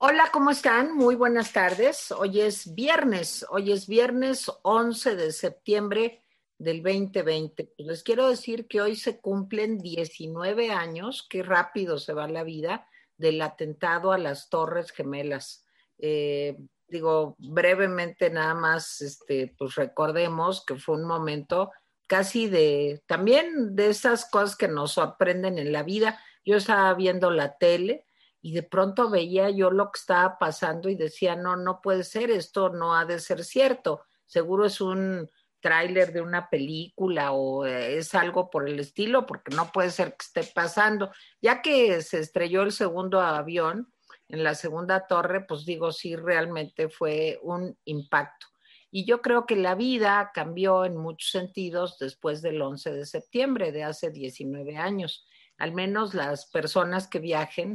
Hola, ¿cómo están? Muy buenas tardes. Hoy es viernes, hoy es viernes 11 de septiembre del 2020. Pues les quiero decir que hoy se cumplen 19 años, qué rápido se va la vida, del atentado a las Torres Gemelas. Eh, digo, brevemente nada más, este, pues recordemos que fue un momento casi de, también de esas cosas que nos sorprenden en la vida. Yo estaba viendo la tele y de pronto veía yo lo que estaba pasando y decía, no, no puede ser, esto no ha de ser cierto, seguro es un tráiler de una película o es algo por el estilo, porque no puede ser que esté pasando. Ya que se estrelló el segundo avión en la segunda torre, pues digo, sí, realmente fue un impacto. Y yo creo que la vida cambió en muchos sentidos después del 11 de septiembre de hace 19 años. Al menos las personas que viajen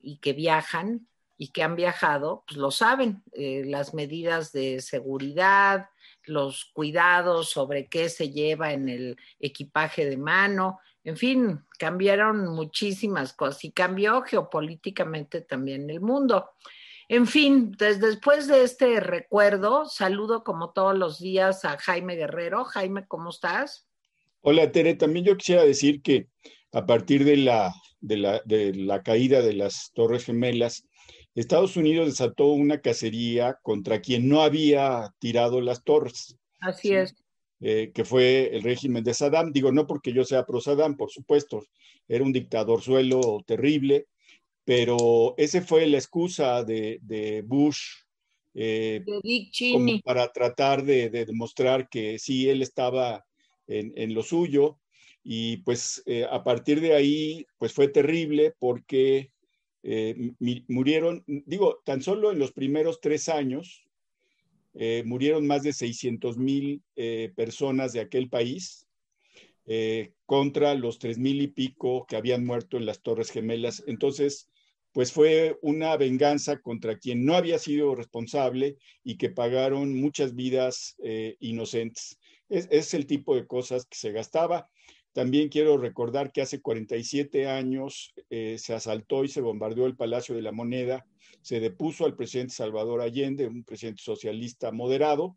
y que viajan y que han viajado, pues lo saben, eh, las medidas de seguridad, los cuidados sobre qué se lleva en el equipaje de mano, en fin, cambiaron muchísimas cosas y cambió geopolíticamente también el mundo. En fin, después de este recuerdo, saludo como todos los días a Jaime Guerrero. Jaime, ¿cómo estás? Hola, Tere. También yo quisiera decir que a partir de la, de la, caída de las Torres Gemelas, Estados Unidos desató una cacería contra quien no había tirado las torres. Así es. Eh, que fue el régimen de Saddam. Digo, no porque yo sea pro Saddam, por supuesto, era un dictador suelo terrible, pero ese fue la excusa de, Bush eh, para tratar de, demostrar que sí, él estaba en, en lo suyo y pues eh, a partir de ahí, pues fue terrible porque eh, murieron, digo, tan solo en los primeros tres años, eh, murieron más de 600 mil personas de aquel país contra los tres mil y pico que habían muerto en las Torres Gemelas. Entonces, pues fue una venganza contra quien no había sido responsable y que pagaron muchas vidas inocentes. Es, es, el tipo de cosas que se gastaba. También quiero recordar que hace 47 años eh, se asaltó y se bombardeó el Palacio de la Moneda, se depuso al presidente Salvador Allende, un presidente socialista moderado,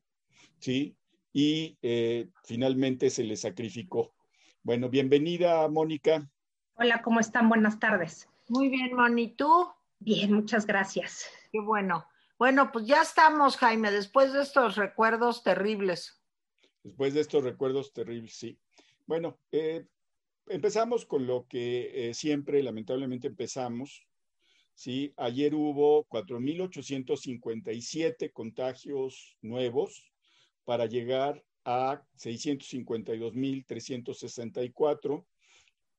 ¿sí? Y eh, finalmente se le sacrificó. Bueno, bienvenida, Mónica. Hola, ¿cómo están? Buenas tardes. Muy bien, Moni, ¿tú? Bien, muchas gracias. Qué bueno. Bueno, pues ya estamos, Jaime, después de estos recuerdos terribles. Después de estos recuerdos terribles, sí. Bueno, eh, empezamos con lo que eh, siempre, lamentablemente, empezamos. ¿sí? Ayer hubo 4.857 contagios nuevos para llegar a 652.364.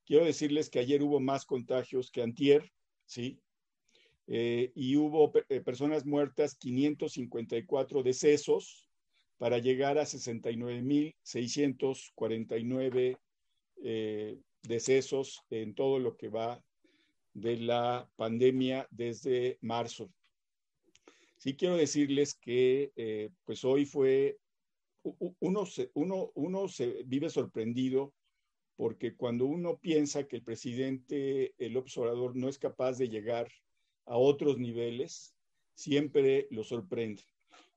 Quiero decirles que ayer hubo más contagios que antier, ¿sí? Eh, y hubo personas muertas, 554 decesos, para llegar a 69.649 eh, decesos en todo lo que va de la pandemia desde marzo. Sí quiero decirles que eh, pues hoy fue, uno se, uno, uno se vive sorprendido porque cuando uno piensa que el presidente, el observador, no es capaz de llegar a otros niveles, siempre lo sorprende.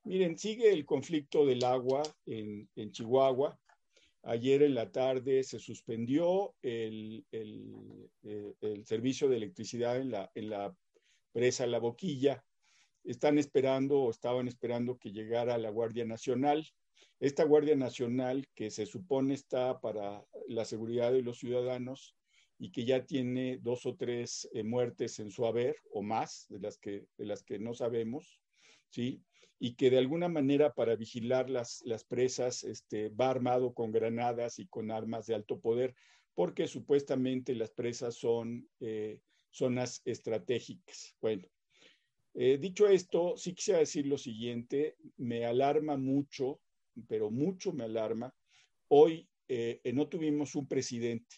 Miren, sigue el conflicto del agua en, Chihuahua. Ayer en la tarde se suspendió el, eh, servicio de electricidad en la, en la presa La Boquilla. Están esperando o estaban esperando que llegara la Guardia Nacional. Esta Guardia Nacional que se supone está para la seguridad de los ciudadanos y que ya tiene dos o tres eh, muertes en su haber o más de las que, de las que no sabemos, ¿sí? Y que de alguna manera para vigilar las, las presas este, va armado con granadas y con armas de alto poder, porque supuestamente las presas son eh, zonas estratégicas. Bueno, eh, dicho esto, sí quisiera decir lo siguiente, me alarma mucho, pero mucho me alarma. Hoy eh, no tuvimos un presidente,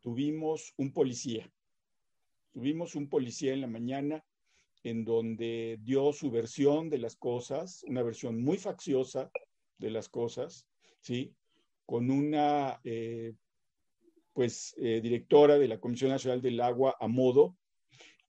tuvimos un policía. Tuvimos un policía en la mañana en donde dio su versión de las cosas, una versión muy facciosa de las cosas, ¿sí? Con una, eh, pues, eh, directora de la Comisión Nacional del Agua a modo,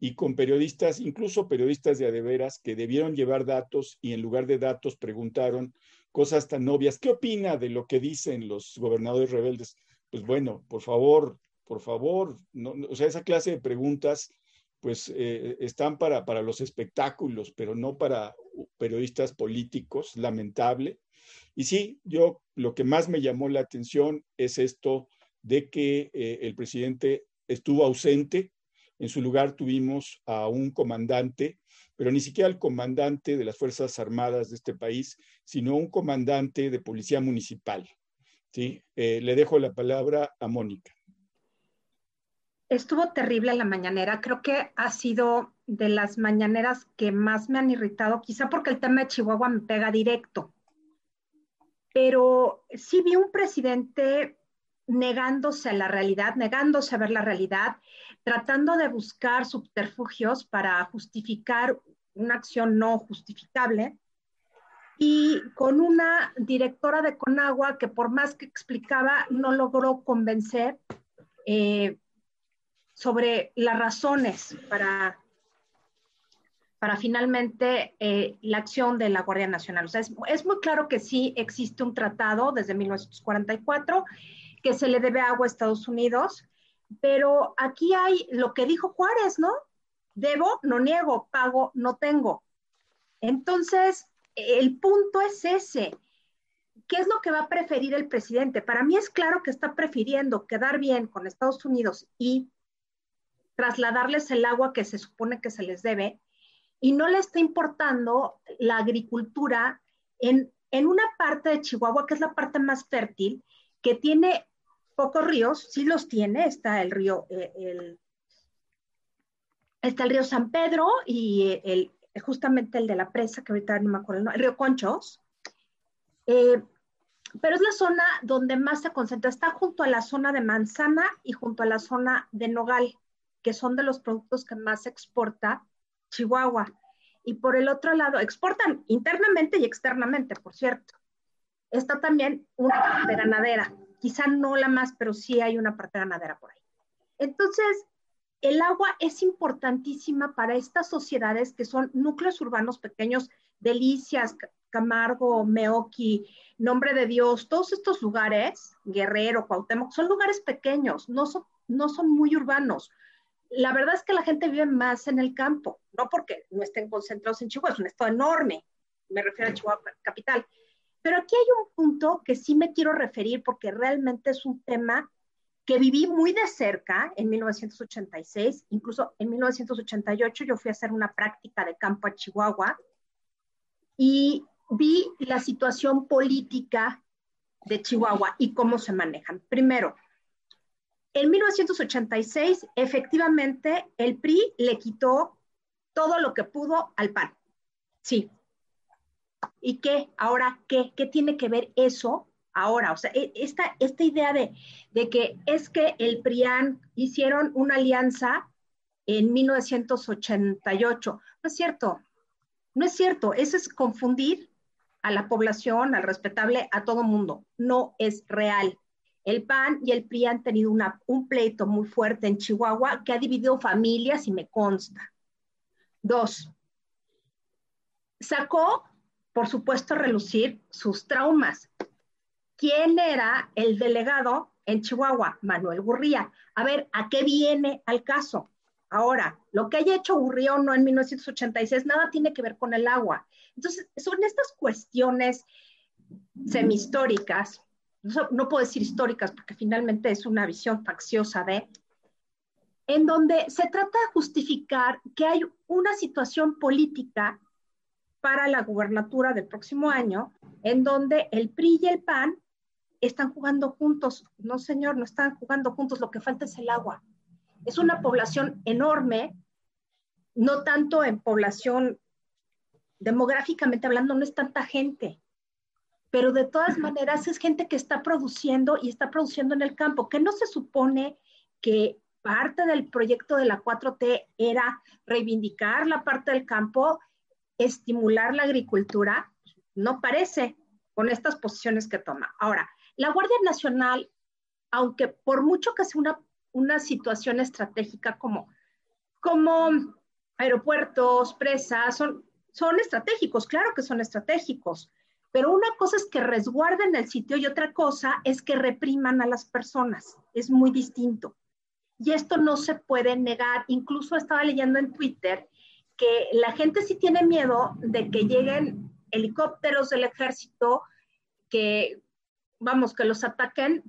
y con periodistas, incluso periodistas de adeveras, que debieron llevar datos y en lugar de datos preguntaron cosas tan obvias. ¿Qué opina de lo que dicen los gobernadores rebeldes? Pues bueno, por favor, por favor, no, o sea, esa clase de preguntas pues eh, están para, para los espectáculos, pero no para periodistas políticos, lamentable. Y sí, yo lo que más me llamó la atención es esto de que eh, el presidente estuvo ausente. En su lugar tuvimos a un comandante, pero ni siquiera el comandante de las Fuerzas Armadas de este país, sino un comandante de policía municipal. ¿sí? Eh, le dejo la palabra a Mónica. Estuvo terrible la mañanera. Creo que ha sido de las mañaneras que más me han irritado, quizá porque el tema de Chihuahua me pega directo. Pero sí vi un presidente negándose a la realidad, negándose a ver la realidad, tratando de buscar subterfugios para justificar una acción no justificable y con una directora de Conagua que por más que explicaba no logró convencer eh, sobre las razones para, para finalmente eh, la acción de la Guardia Nacional. O sea, es, es muy claro que sí existe un tratado desde 1944 que se le debe agua a Estados Unidos, pero aquí hay lo que dijo Juárez, ¿no? Debo, no niego, pago, no tengo. Entonces, el punto es ese. ¿Qué es lo que va a preferir el presidente? Para mí es claro que está prefiriendo quedar bien con Estados Unidos y trasladarles el agua que se supone que se les debe y no le está importando la agricultura en, en una parte de Chihuahua que es la parte más fértil, que tiene pocos ríos, sí los tiene, está el río, eh, está el río San Pedro y el, justamente el de la presa, que ahorita no me acuerdo, el río Conchos, eh, pero es la zona donde más se concentra, está junto a la zona de manzana y junto a la zona de nogal, que son de los productos que más exporta Chihuahua. Y por el otro lado, exportan internamente y externamente, por cierto. Está también una de ganadera quizá no la más, pero sí hay una parte ganadera por ahí. Entonces, el agua es importantísima para estas sociedades que son núcleos urbanos pequeños, Delicias, Camargo, Meoqui, Nombre de Dios, todos estos lugares, Guerrero, Cuauhtémoc, son lugares pequeños, no son, no son muy urbanos. La verdad es que la gente vive más en el campo, no porque no estén concentrados en Chihuahua, es un estado enorme, me refiero a Chihuahua capital, pero aquí hay un punto que sí me quiero referir porque realmente es un tema que viví muy de cerca en 1986, incluso en 1988 yo fui a hacer una práctica de campo a Chihuahua y vi la situación política de Chihuahua y cómo se manejan. Primero, en 1986, efectivamente, el PRI le quitó todo lo que pudo al PAN. Sí, ¿Y qué? Ahora, ¿qué? ¿Qué tiene que ver eso ahora? O sea, e, esta, esta idea de, de que es que el PRIAN hicieron una alianza en 1988. No es cierto, no es cierto. Eso es confundir a la población, al respetable, a todo mundo. No es real. El PAN y el PRI han tenido un pleito muy fuerte en Chihuahua que ha dividido familias y me consta. Dos, sacó por supuesto, relucir sus traumas. ¿Quién era el delegado en Chihuahua? Manuel Gurría. A ver, ¿a qué viene al caso? Ahora, lo que haya hecho Gurría no en 1986 nada tiene que ver con el agua. Entonces, son estas cuestiones semihistóricas, no, puedo decir históricas porque finalmente es una visión facciosa de, en donde se trata de justificar que hay una situación política para la gubernatura del próximo año, en donde el PRI y el PAN están jugando juntos. No, señor, no están jugando juntos, lo que falta es el agua. Es una población enorme, no tanto en población demográficamente hablando, no es tanta gente, pero de todas maneras es gente que está produciendo y está produciendo en el campo, que no se supone que parte del proyecto de la 4T era reivindicar la parte del campo estimular la agricultura, no parece con estas posiciones que toma. Ahora, la Guardia Nacional, aunque por mucho que sea una, una situación estratégica como como aeropuertos, presas, son, son estratégicos, claro que son estratégicos, pero una cosa es que resguarden el sitio y otra cosa es que repriman a las personas. Es muy distinto. Y esto no se puede negar. Incluso estaba leyendo en Twitter que la gente sí tiene miedo de que lleguen helicópteros del ejército que, vamos, que los ataquen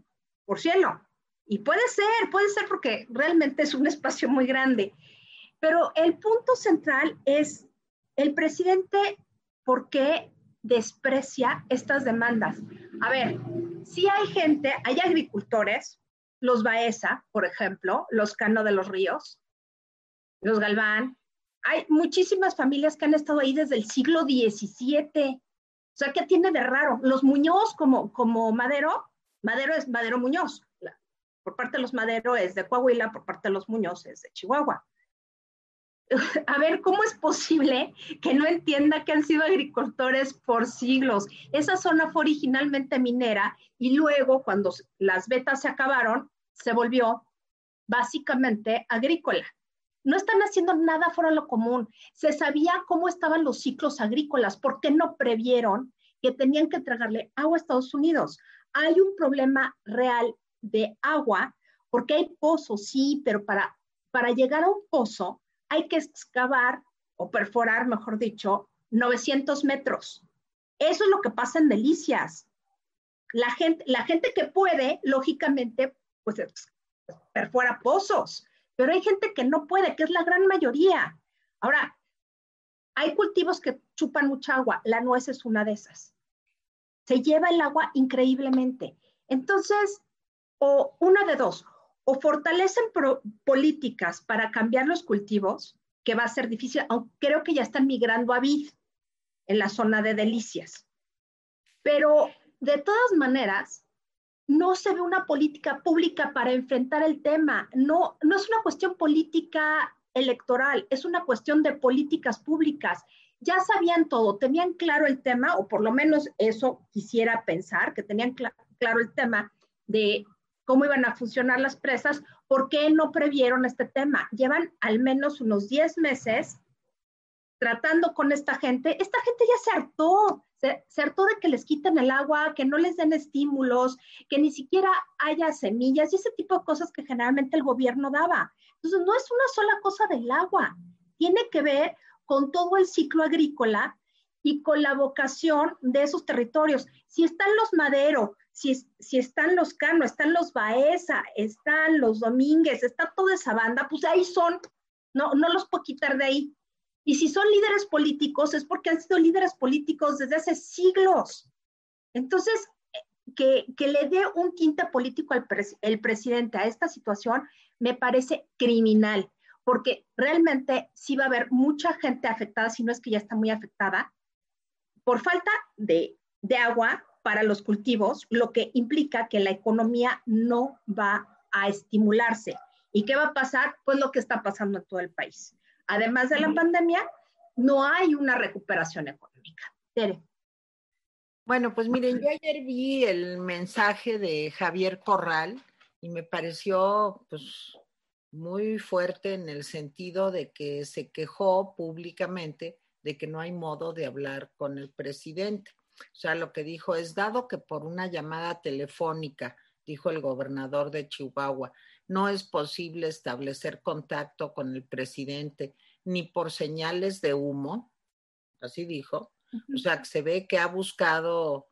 por cielo. Y puede ser, puede ser porque realmente es un espacio muy grande. Pero el punto central es el presidente, ¿por qué desprecia estas demandas? A ver, si hay gente, hay agricultores, los Baeza, por ejemplo, los Cano de los Ríos, los Galván, hay muchísimas familias que han estado ahí desde el siglo XVII. O sea, ¿qué tiene de raro? Los Muñoz como, como Madero, Madero es Madero Muñoz. Por parte de los Madero es de Coahuila, por parte de los Muñoz es de Chihuahua. A ver, ¿cómo es posible que no entienda que han sido agricultores por siglos? Esa zona fue originalmente minera y luego, cuando las vetas se acabaron, se volvió básicamente agrícola no están haciendo nada fuera de lo común. Se sabía cómo estaban los ciclos agrícolas, ¿por qué no previeron que tenían que entregarle agua a Estados Unidos? Hay un problema real de agua, porque hay pozos, sí, pero para, para llegar a un pozo hay que excavar o perforar, mejor dicho, 900 metros. Eso es lo que pasa en Delicias. La gente, la gente que puede, lógicamente, pues perfora pozos pero hay gente que no puede, que es la gran mayoría. Ahora, hay cultivos que chupan mucha agua, la nuez es una de esas. Se lleva el agua increíblemente. Entonces, o una de dos, o fortalecen políticas para cambiar los cultivos, que va a ser difícil, creo que ya están migrando a vid en la zona de delicias. Pero de todas maneras, no se ve una política pública para enfrentar el tema. No, no es una cuestión política electoral, es una cuestión de políticas públicas. Ya sabían todo, tenían claro el tema, o por lo menos eso quisiera pensar, que tenían claro el tema de cómo iban a funcionar las presas, ¿por qué no previeron este tema? Llevan al menos unos 10 meses tratando con esta gente. Esta gente ya se hartó, se, hartó de que les quiten el agua, que no les den estímulos, que ni siquiera haya semillas y ese tipo de cosas que generalmente el gobierno daba. Entonces, no es una sola cosa del agua, tiene que ver con todo el ciclo agrícola y con la vocación de esos territorios. Si están los Madero, si, si están los Cano, están los Baeza, están los Domínguez, está toda esa banda, pues ahí son, no, no los puedo quitar de ahí. Y si son líderes políticos es porque han sido líderes políticos desde hace siglos. Entonces, que, le dé un tinte político al el presidente a esta situación me parece criminal, porque realmente sí va a haber mucha gente afectada, si no es que ya está muy afectada, por falta de, de agua para los cultivos, lo que implica que la economía no va a estimularse. ¿Y qué va a pasar? Pues lo que está pasando en todo el país además de la pandemia, no hay una recuperación económica. Tere. Bueno, pues miren, yo ayer vi el mensaje de Javier Corral y me pareció pues muy fuerte en el sentido de que se quejó públicamente de que no hay modo de hablar con el presidente. O sea, lo que dijo es, dado que por una llamada telefónica, dijo el gobernador de Chihuahua, no es posible establecer contacto con el presidente ni por señales de humo, así dijo. O sea, que se ve que ha buscado,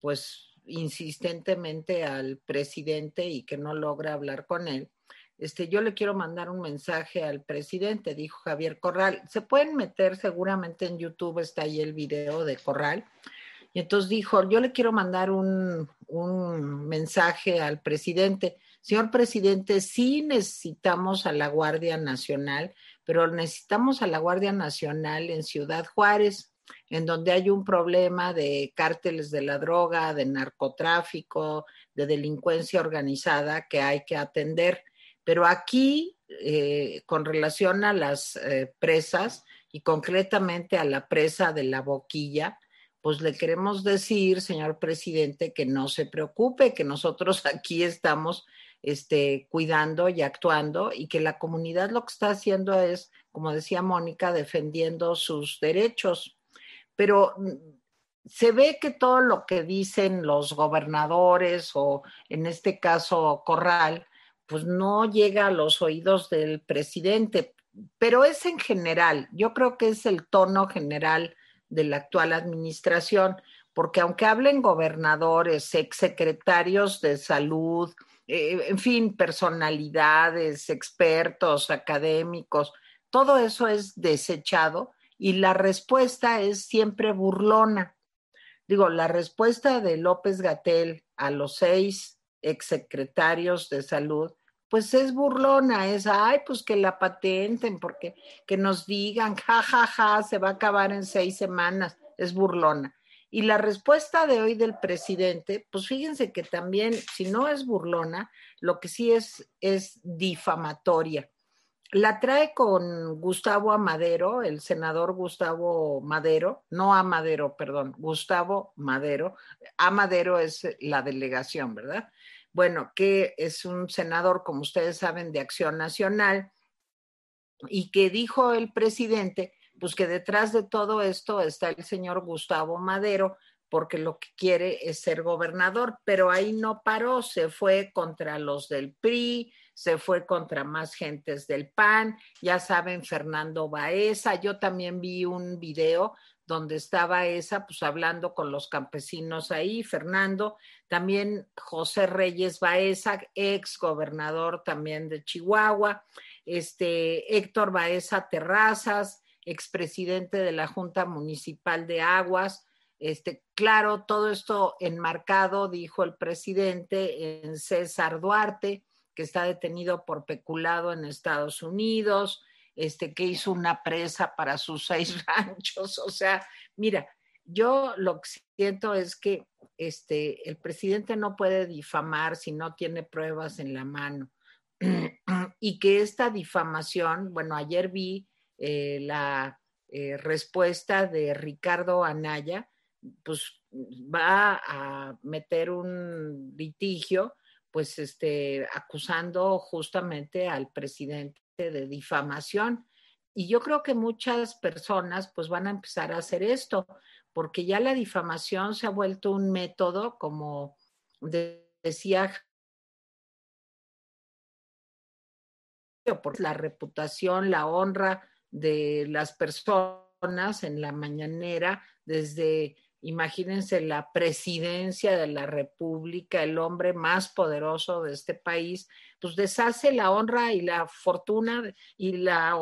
pues, insistentemente al presidente y que no logra hablar con él. Este, yo le quiero mandar un mensaje al presidente, dijo Javier Corral. Se pueden meter seguramente en YouTube, está ahí el video de Corral. Y entonces dijo, yo le quiero mandar un, un mensaje al presidente. Señor presidente, sí necesitamos a la Guardia Nacional, pero necesitamos a la Guardia Nacional en Ciudad Juárez, en donde hay un problema de cárteles de la droga, de narcotráfico, de delincuencia organizada que hay que atender. Pero aquí, eh, con relación a las eh, presas y concretamente a la presa de la boquilla, pues le queremos decir, señor presidente, que no se preocupe, que nosotros aquí estamos este, cuidando y actuando y que la comunidad lo que está haciendo es, como decía Mónica, defendiendo sus derechos. Pero mm, se ve que todo lo que dicen los gobernadores o en este caso Corral, pues no llega a los oídos del presidente, pero es en general, yo creo que es el tono general de la actual administración, porque aunque hablen gobernadores, exsecretarios de salud, eh, en fin, personalidades, expertos, académicos, todo eso es desechado y la respuesta es siempre burlona. Digo, la respuesta de López Gatel a los seis exsecretarios de salud, pues es burlona, es, ay, pues que la patenten, porque que nos digan, ja, ja, ja, se va a acabar en seis semanas, es burlona. Y la respuesta de hoy del presidente, pues fíjense que también, si no es burlona, lo que sí es, es difamatoria. La trae con Gustavo Amadero, el senador Gustavo Madero, no Amadero, perdón, Gustavo Madero. Amadero es la delegación, ¿verdad? Bueno, que es un senador, como ustedes saben, de Acción Nacional, y que dijo el presidente pues que detrás de todo esto está el señor Gustavo Madero, porque lo que quiere es ser gobernador, pero ahí no paró, se fue contra los del PRI, se fue contra más gentes del PAN, ya saben, Fernando Baeza, yo también vi un video donde estaba esa, pues hablando con los campesinos ahí, Fernando, también José Reyes Baeza, ex gobernador también de Chihuahua, este Héctor Baeza Terrazas, expresidente de la Junta Municipal de Aguas. Este, claro, todo esto enmarcado, dijo el presidente, en César Duarte, que está detenido por peculado en Estados Unidos, este, que hizo una presa para sus seis ranchos. O sea, mira, yo lo que siento es que este, el presidente no puede difamar si no tiene pruebas en la mano. y que esta difamación, bueno, ayer vi eh, la eh, respuesta de Ricardo Anaya, pues va a meter un litigio, pues este, acusando justamente al presidente de difamación. Y yo creo que muchas personas pues van a empezar a hacer esto, porque ya la difamación se ha vuelto un método, como decía por la reputación, la honra de las personas en la mañanera, desde, imagínense, la presidencia de la República, el hombre más poderoso de este país, pues deshace la honra y la fortuna y la,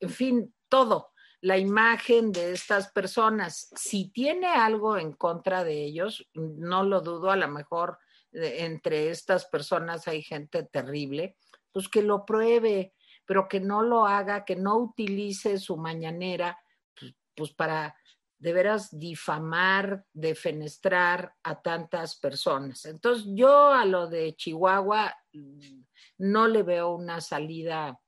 en fin, todo, la imagen de estas personas. Si tiene algo en contra de ellos, no lo dudo, a lo mejor entre estas personas hay gente terrible, pues que lo pruebe, pero que no lo haga, que no utilice su mañanera, pues, pues, para de veras difamar, defenestrar a tantas personas. Entonces, yo a lo de Chihuahua mm, no le veo una salida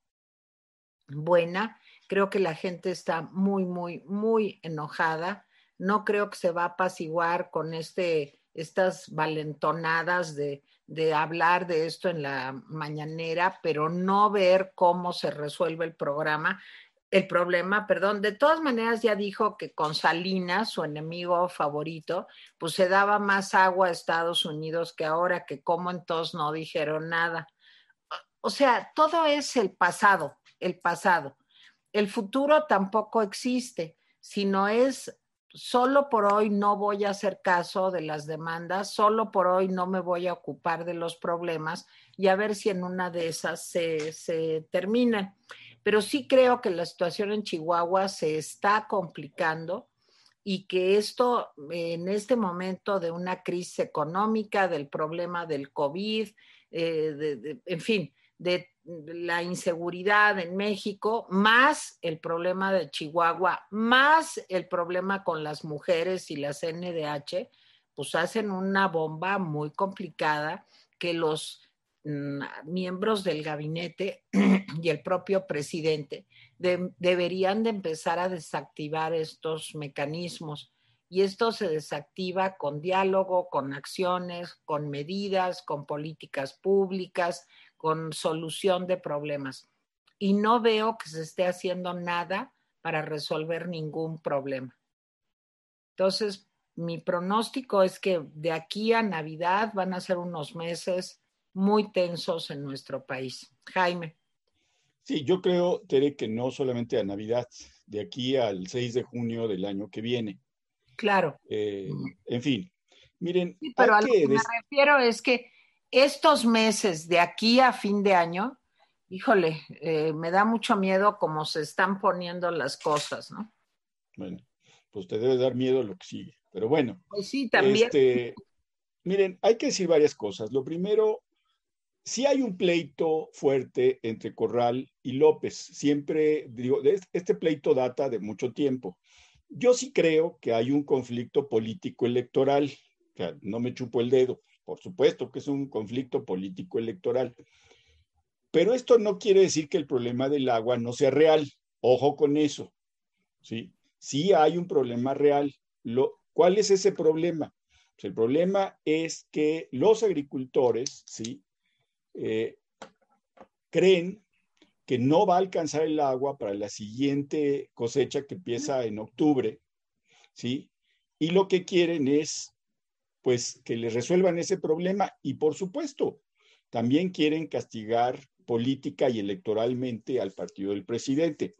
buena. Creo que la gente está muy, muy, muy enojada. No creo que se va a apaciguar con este, estas valentonadas de de hablar de esto en la mañanera, pero no ver cómo se resuelve el programa, el problema, perdón. De todas maneras, ya dijo que con Salinas, su enemigo favorito, pues se daba más agua a Estados Unidos que ahora, que como entonces no dijeron nada. O sea, todo es el pasado, el pasado. El futuro tampoco existe, sino es solo por hoy no voy a hacer caso de las demandas, solo por hoy no me voy a ocupar de los problemas y a ver si en una de esas se, se termina. Pero sí creo que la situación en Chihuahua se está complicando y que esto en este momento de una crisis económica, del problema del COVID, eh, en fin, de la inseguridad en México, más el problema de Chihuahua, más el problema con las mujeres y las NDH, pues hacen una bomba muy complicada que los miembros del gabinete y el propio presidente deberían de empezar a desactivar estos mecanismos. y esto se desactiva con diálogo, con acciones, con medidas, con políticas públicas, con solución de problemas. Y no veo que se esté haciendo nada para resolver ningún problema. Entonces, mi pronóstico es que de aquí a Navidad van a ser unos meses muy tensos en nuestro país. Jaime. Sí, yo creo, Tere, que no solamente a Navidad, de aquí al 6 de junio del año que viene. Claro. Eh, en fin, miren. pero a lo que me refiero es que estos meses de aquí a fin de año, híjole, eh, me da mucho miedo cómo se están poniendo las cosas, ¿no? Bueno, pues te debe dar miedo lo que sigue. Pero bueno. Pues sí, también. Este, miren, hay que decir varias cosas. Lo primero, sí hay un pleito fuerte entre Corral y López. Siempre digo, este pleito data de mucho tiempo. Yo sí creo que hay un conflicto político electoral. No me chupo el dedo. Por supuesto que es un conflicto político electoral. Pero esto no quiere decir que el problema del agua no sea real. Ojo con eso. Sí, sí hay un problema real. ¿Cuál es ese problema? Pues el problema es que los agricultores, ¿sí? Eh, creen que no va a alcanzar el agua para la siguiente cosecha que empieza en octubre, ¿sí? Y lo que quieren es, pues, que les resuelvan ese problema y, por supuesto, también quieren castigar política y electoralmente al partido del presidente.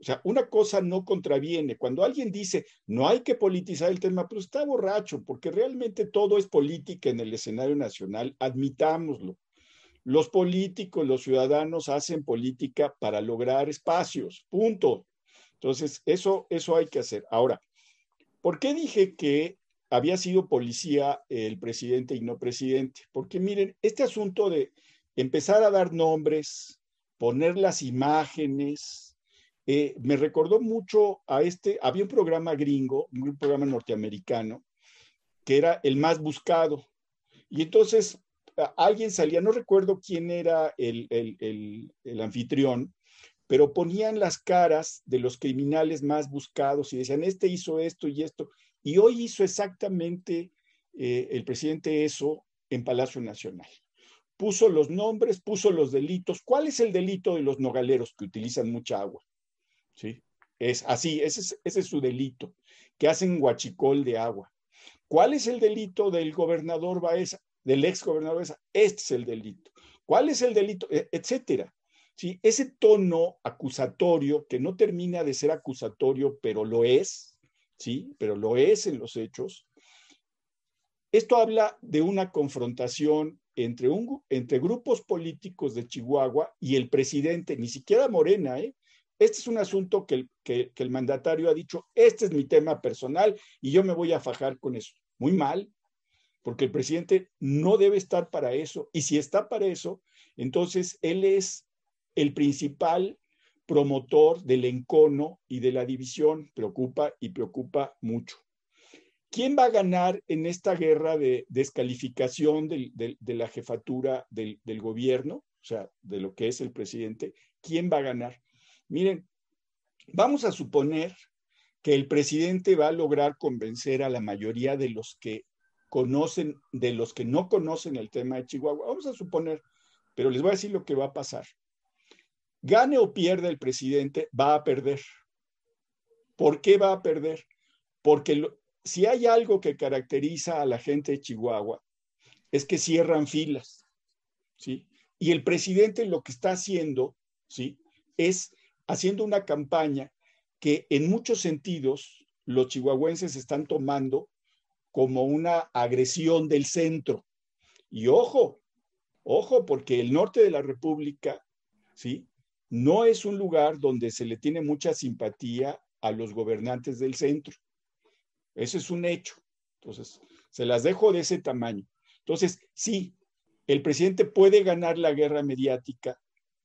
O sea, una cosa no contraviene. Cuando alguien dice, no hay que politizar el tema, pero está borracho, porque realmente todo es política en el escenario nacional, admitámoslo. Los políticos, los ciudadanos hacen política para lograr espacios, punto. Entonces, eso, eso hay que hacer. Ahora, ¿por qué dije que había sido policía el presidente y no presidente? Porque miren, este asunto de empezar a dar nombres, poner las imágenes, eh, me recordó mucho a este, había un programa gringo, un programa norteamericano, que era el más buscado. Y entonces alguien salía, no recuerdo quién era el, anfitrión, pero ponían las caras de los criminales más buscados y decían, este hizo esto y esto. Y hoy hizo exactamente eh, el presidente eso en Palacio Nacional. Puso los nombres, puso los delitos. ¿Cuál es el delito de los nogaleros que utilizan mucha agua? ¿Sí? Es así, ese es, ese es su delito, que hacen guachicol de agua. ¿Cuál es el delito del gobernador Baeza? Del ex gobernador, este es el delito. ¿Cuál es el delito? E, etcétera. ¿Sí? Ese tono acusatorio, que no termina de ser acusatorio, pero lo es, ¿sí? Pero lo es en los hechos. Esto habla de una confrontación entre, un, entre grupos políticos de Chihuahua y el presidente, ni siquiera Morena, ¿eh? Este es un asunto que que el mandatario ha dicho, este es mi tema personal y yo me voy a fajar con eso. Muy mal, porque el presidente no debe estar para eso. Y si está para eso, entonces él es el principal promotor del encono y de la división. Preocupa y preocupa mucho. ¿Quién va a ganar en esta guerra de descalificación de, la jefatura del, del gobierno? O sea, de lo que es el presidente. ¿Quién va a ganar? Miren, vamos a suponer que el presidente va a lograr convencer a la mayoría de los que conocen, de los que no conocen el tema de Chihuahua, vamos a suponer, pero les voy a decir lo que va a pasar. Gane o pierda el presidente, va a perder. ¿Por qué va a perder? Porque si hay algo que caracteriza a la gente de Chihuahua, es que cierran filas, ¿sí? Y el presidente lo que está haciendo, ¿sí? Es haciendo una campaña que en muchos sentidos los chihuahuenses están tomando como una agresión del centro. Y ojo, ojo, porque el norte de la República, ¿sí? No es un lugar donde se le tiene mucha simpatía a los gobernantes del centro. Eso es un hecho. Entonces, se las dejo de ese tamaño. Entonces, sí, el presidente puede ganar la guerra mediática,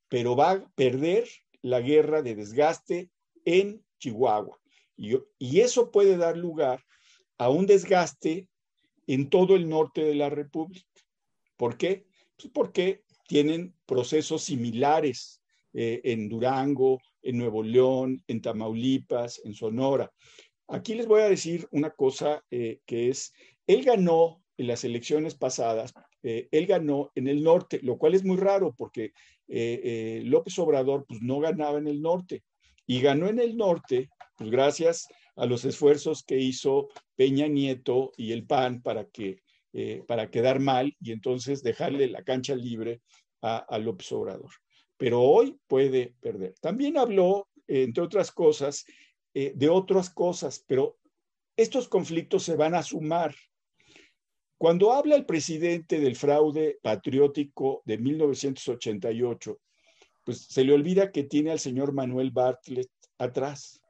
pero va a perder la guerra de desgaste en Chihuahua. Y, y eso puede dar lugar a un desgaste en todo el norte de la República. ¿Por qué? Pues porque tienen procesos similares eh, en Durango, en Nuevo León, en Tamaulipas, en Sonora. Aquí les voy a decir una cosa eh, que es, él ganó en las elecciones pasadas, eh, él ganó en el norte, lo cual es muy raro porque López Obrador pues no ganaba en el norte y ganó en el norte pues gracias a los esfuerzos que hizo Peña Nieto y el PAN para que para quedar mal y entonces dejarle la cancha libre a, a López Obrador. Pero hoy puede perder. También habló, entre otras cosas, eh, de otras cosas, pero estos conflictos se van a sumar. Cuando habla el presidente del fraude patriótico de 1988, pues se le olvida que tiene al señor Manuel Bartlett atrás.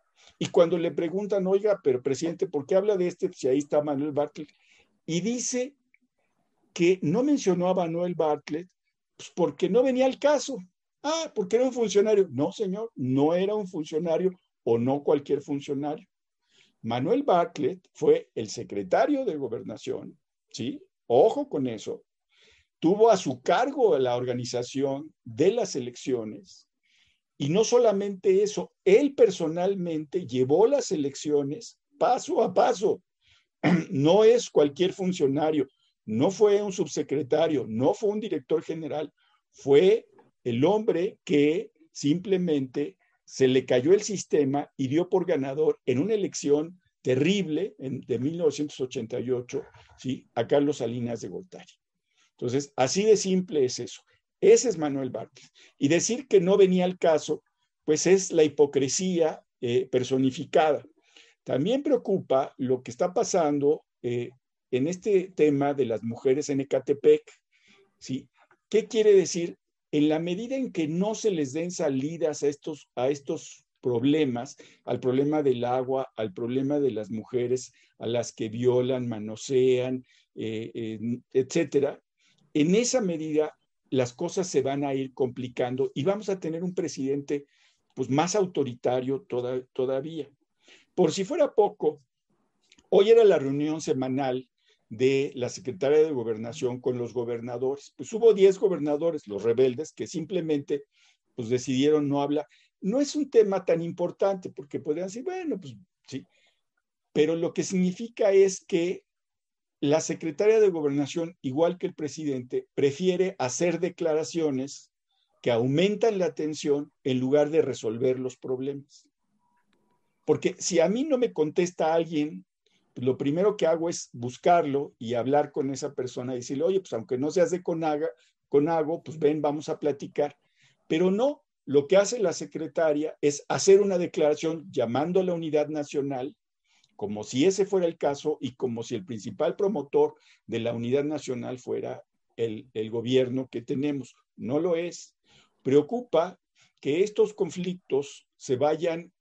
Y cuando le preguntan, oiga, pero presidente, ¿por qué habla de este si ahí está Manuel Bartlett? Y dice que no mencionó a Manuel Bartlett pues porque no venía al caso. Ah, porque era un funcionario. No, señor, no era un funcionario o no cualquier funcionario. Manuel Bartlett fue el secretario de gobernación, ¿sí? Ojo con eso. Tuvo a su cargo la organización de las elecciones y no solamente eso, él personalmente llevó las elecciones paso a paso. No es cualquier funcionario, no fue un subsecretario, no fue un director general, fue el hombre que simplemente se le cayó el sistema y dio por ganador en una elección terrible de 1988, ¿sí? a Carlos Salinas de Gortari. Entonces, así de simple es eso. Ese es Manuel Bartlett. Y decir que no venía al caso, pues es la hipocresía eh, personificada. También preocupa lo que está pasando eh, en este tema de las mujeres en Ecatepec. ¿sí? ¿Qué quiere decir? en la medida en que no se les den salidas a estos, a estos problemas, al problema del agua, al problema de las mujeres a las que violan, manosean, eh, etcétera, en esa medida las cosas se van a ir complicando y vamos a tener un presidente pues, más autoritario todavía. Por si fuera poco, hoy era la reunión semanal de la secretaria de gobernación con los gobernadores. Pues hubo 10 gobernadores, los rebeldes, que simplemente pues decidieron no hablar. No es un tema tan importante porque podrían decir, bueno, pues sí, pero lo que significa es que la secretaria de gobernación, igual que el presidente, prefiere hacer declaraciones que aumentan la tensión en lugar de resolver los problemas. Porque si a mí no me contesta alguien lo primero que hago es buscarlo y hablar con esa persona y decirle, oye, pues aunque no seas de Conaga, Conago, pues ven, vamos a platicar. Pero no, lo que hace la secretaria es hacer una declaración llamando a la unidad nacional, como si ese fuera el caso y como si el principal promotor de la unidad nacional fuera el, gobierno que tenemos. No lo es. Preocupa que estos conflictos se vayan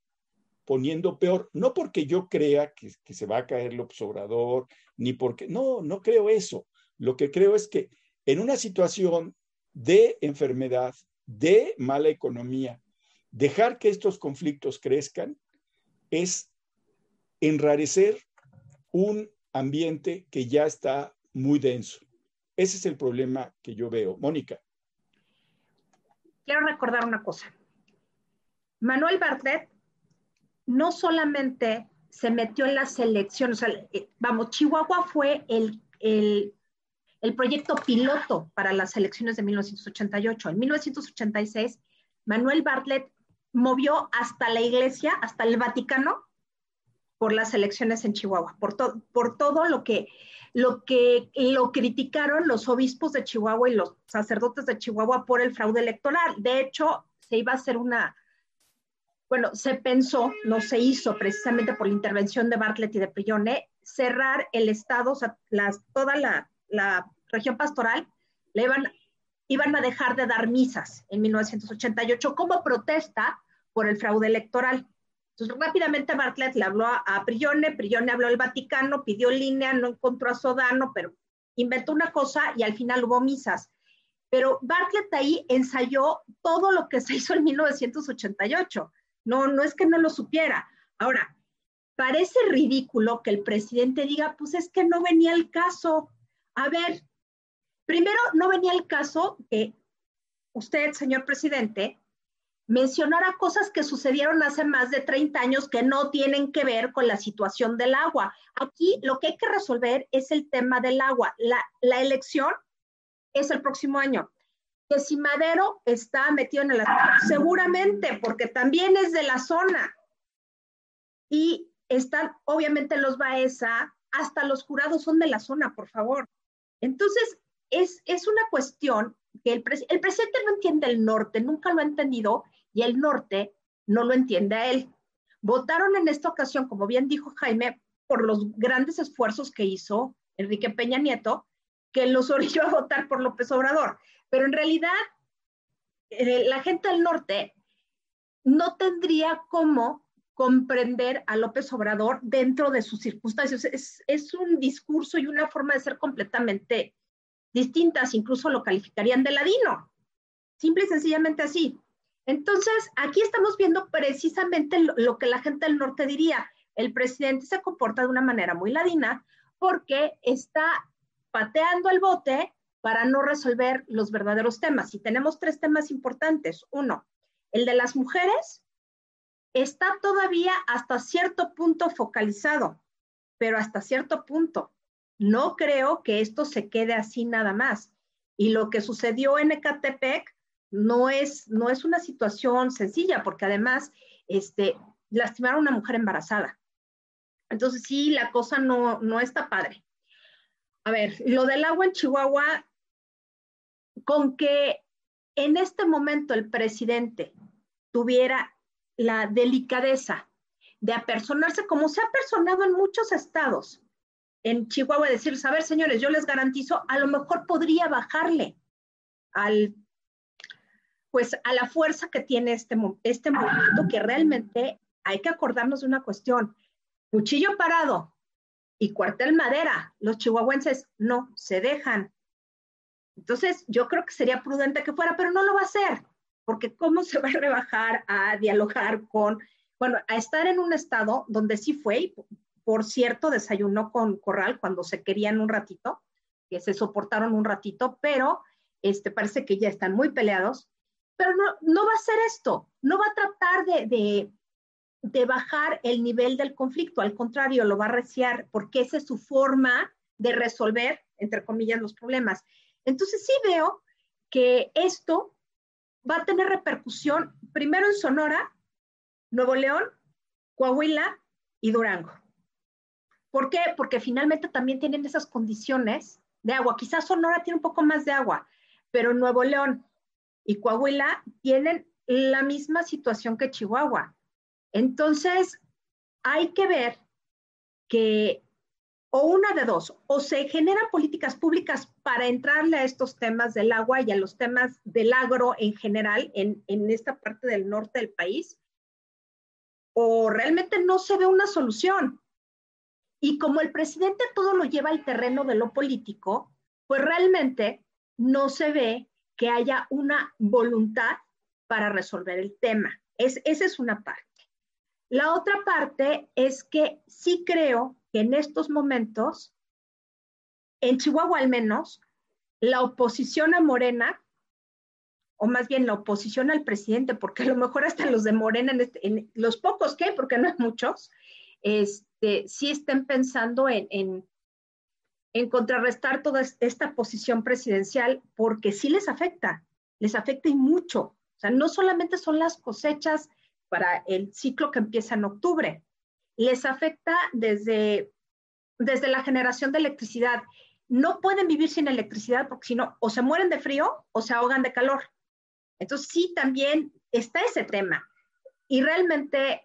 poniendo peor, no porque yo crea que, se va a caer el Obrador, ni porque, no, no creo eso. Lo que creo es que en una situación de enfermedad, de mala economía, dejar que estos conflictos crezcan es enrarecer un ambiente que ya está muy denso. Ese es el problema que yo veo. Mónica. Quiero recordar una cosa. Manuel Bartlett no solamente se metió en las elecciones, eh, vamos, Chihuahua fue el, el, proyecto piloto para las elecciones de 1988. En 1986, Manuel Bartlett movió hasta la iglesia, hasta el Vaticano, por las elecciones en Chihuahua, por, por todo lo que, lo que lo criticaron los obispos de Chihuahua y los sacerdotes de Chihuahua por el fraude electoral. De hecho, se iba a hacer una, bueno, se pensó, no se hizo precisamente por la intervención de Bartlett y de Prione, cerrar el Estado, o sea, toda la, región pastoral, le iban, iban a dejar de dar misas en 1988 como protesta por el fraude electoral. Entonces, rápidamente Bartlett le habló a, a Prione, habló al Vaticano, pidió línea, no encontró a Sodano, pero inventó una cosa y al final hubo misas. Pero Bartlett ahí ensayó todo lo que se hizo en 1988 no, no es que no lo supiera. Ahora, parece ridículo que el presidente diga, pues es que no venía el caso. A ver, primero no venía el caso que usted, señor presidente, mencionara cosas que sucedieron hace más de 30 años que no tienen que ver con la situación del agua. Aquí lo que hay que resolver es el tema del agua. La, la elección es el próximo año. Que si Madero está metido en el seguramente, porque también es de la zona. Y están, obviamente, los Baeza, hasta los jurados son de la zona, por favor. Entonces, es, es una cuestión que el, el presidente no entiende el norte, nunca lo ha entendido, y el norte no lo entiende a él. Votaron en esta ocasión, como bien dijo Jaime, por los grandes esfuerzos que hizo Enrique Peña Nieto, que los orilló a votar por López Obrador. Pero en realidad, eh, la gente del norte no tendría cómo comprender a López Obrador dentro de sus circunstancias. Es, es, un discurso y una forma de ser completamente distintas, incluso lo calificarían de ladino. Simple y sencillamente así. Entonces, aquí estamos viendo precisamente lo, que la gente del norte diría. El presidente se comporta de una manera muy ladina porque está pateando el bote para no resolver los verdaderos temas. Y tenemos tres temas importantes. Uno, el de las mujeres está todavía hasta cierto punto focalizado, pero hasta cierto punto. No creo que esto se quede así nada más. Y lo que sucedió en Ecatepec no es, no es una situación sencilla, porque además este, lastimaron a una mujer embarazada. Entonces sí, la cosa no, no está padre. A ver, lo del agua en Chihuahua, con que en este momento el presidente tuviera la delicadeza de apersonarse como se ha personado en muchos estados, en Chihuahua, decir, a ver, señores, yo les garantizo, a lo mejor podría bajarle al pues a la fuerza que tiene este, este movimiento, que realmente hay que acordarnos de una cuestión. Cuchillo parado y cuartel madera, los chihuahuenses no se dejan. Entonces, yo creo que sería prudente que fuera, pero no lo va a hacer, porque ¿cómo se va a rebajar a dialogar con, bueno, a estar en un estado donde sí fue, por cierto, desayunó con Corral cuando se querían un ratito, que se soportaron un ratito, pero este, parece que ya están muy peleados pero no, no va a hacer esto, no va a tratar de, de, bajar el nivel del conflicto, al contrario, lo va a reciar porque esa es su forma de resolver, entre comillas, los problemas. Entonces sí veo que esto va a tener repercusión primero en Sonora, Nuevo León, Coahuila y Durango. ¿Por qué? Porque finalmente también tienen esas condiciones de agua. Quizás Sonora tiene un poco más de agua, pero Nuevo León, y Coahuila tienen la misma situación que Chihuahua. Entonces, hay que ver que o una de dos, o se generan políticas públicas para entrarle a estos temas del agua y a los temas del agro en general en, en esta parte del norte del país, o realmente no se ve una solución. Y como el presidente todo lo lleva al terreno de lo político, pues realmente no se ve que haya una voluntad para resolver el tema. Es, esa es una parte. La otra parte es que sí creo que en estos momentos, en Chihuahua al menos, la oposición a Morena, o más bien la oposición al presidente, porque a lo mejor hasta los de Morena, en, este, los pocos que porque no hay muchos, este, sí estén pensando en, en contrarrestar toda esta posición presidencial porque sí les afecta, les afecta y mucho. O sea, no solamente son las cosechas para el ciclo que empieza en octubre, les afecta desde, desde la generación de electricidad. No pueden vivir sin electricidad porque si no, o se mueren de frío o se ahogan de calor. Entonces sí, también está ese tema. Y realmente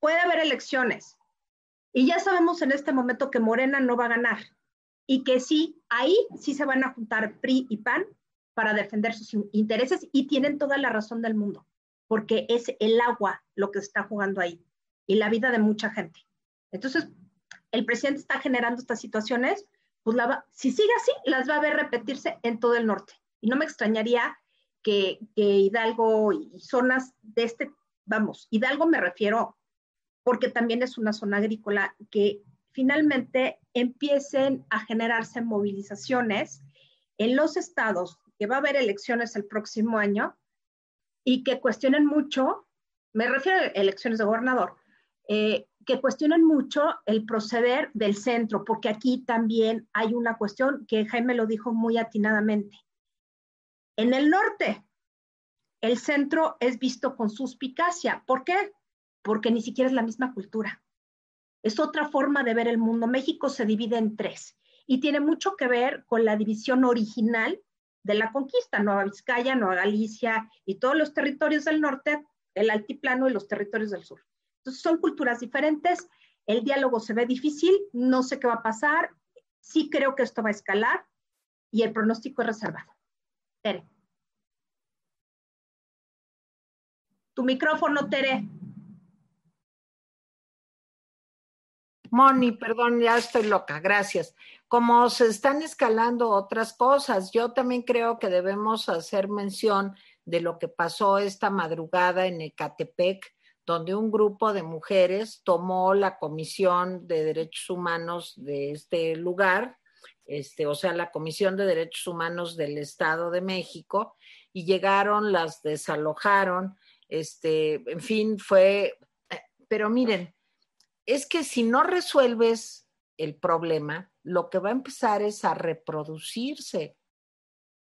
puede haber elecciones. Y ya sabemos en este momento que Morena no va a ganar y que sí, ahí sí se van a juntar PRI y PAN para defender sus intereses y tienen toda la razón del mundo, porque es el agua lo que está jugando ahí y la vida de mucha gente. Entonces, el presidente está generando estas situaciones, pues si sigue así, las va a ver repetirse en todo el norte. Y no me extrañaría que, que Hidalgo y zonas de este, vamos, Hidalgo me refiero porque también es una zona agrícola que finalmente empiecen a generarse movilizaciones en los estados, que va a haber elecciones el próximo año, y que cuestionen mucho, me refiero a elecciones de gobernador, eh, que cuestionen mucho el proceder del centro, porque aquí también hay una cuestión que Jaime lo dijo muy atinadamente. En el norte, el centro es visto con suspicacia. ¿Por qué? Porque ni siquiera es la misma cultura. Es otra forma de ver el mundo. México se divide en tres y tiene mucho que ver con la división original de la conquista, Nueva Vizcaya, Nueva Galicia y todos los territorios del norte, el altiplano y los territorios del sur. Entonces son culturas diferentes, el diálogo se ve difícil, no sé qué va a pasar, sí creo que esto va a escalar y el pronóstico es reservado. Tere. Tu micrófono, Tere. Moni, perdón, ya estoy loca, gracias. Como se están escalando otras cosas, yo también creo que debemos hacer mención de lo que pasó esta madrugada en Ecatepec, donde un grupo de mujeres tomó la Comisión de Derechos Humanos de este lugar, este, o sea, la Comisión de Derechos Humanos del Estado de México, y llegaron, las desalojaron, este, en fin, fue, eh, pero miren, es que si no resuelves el problema, lo que va a empezar es a reproducirse,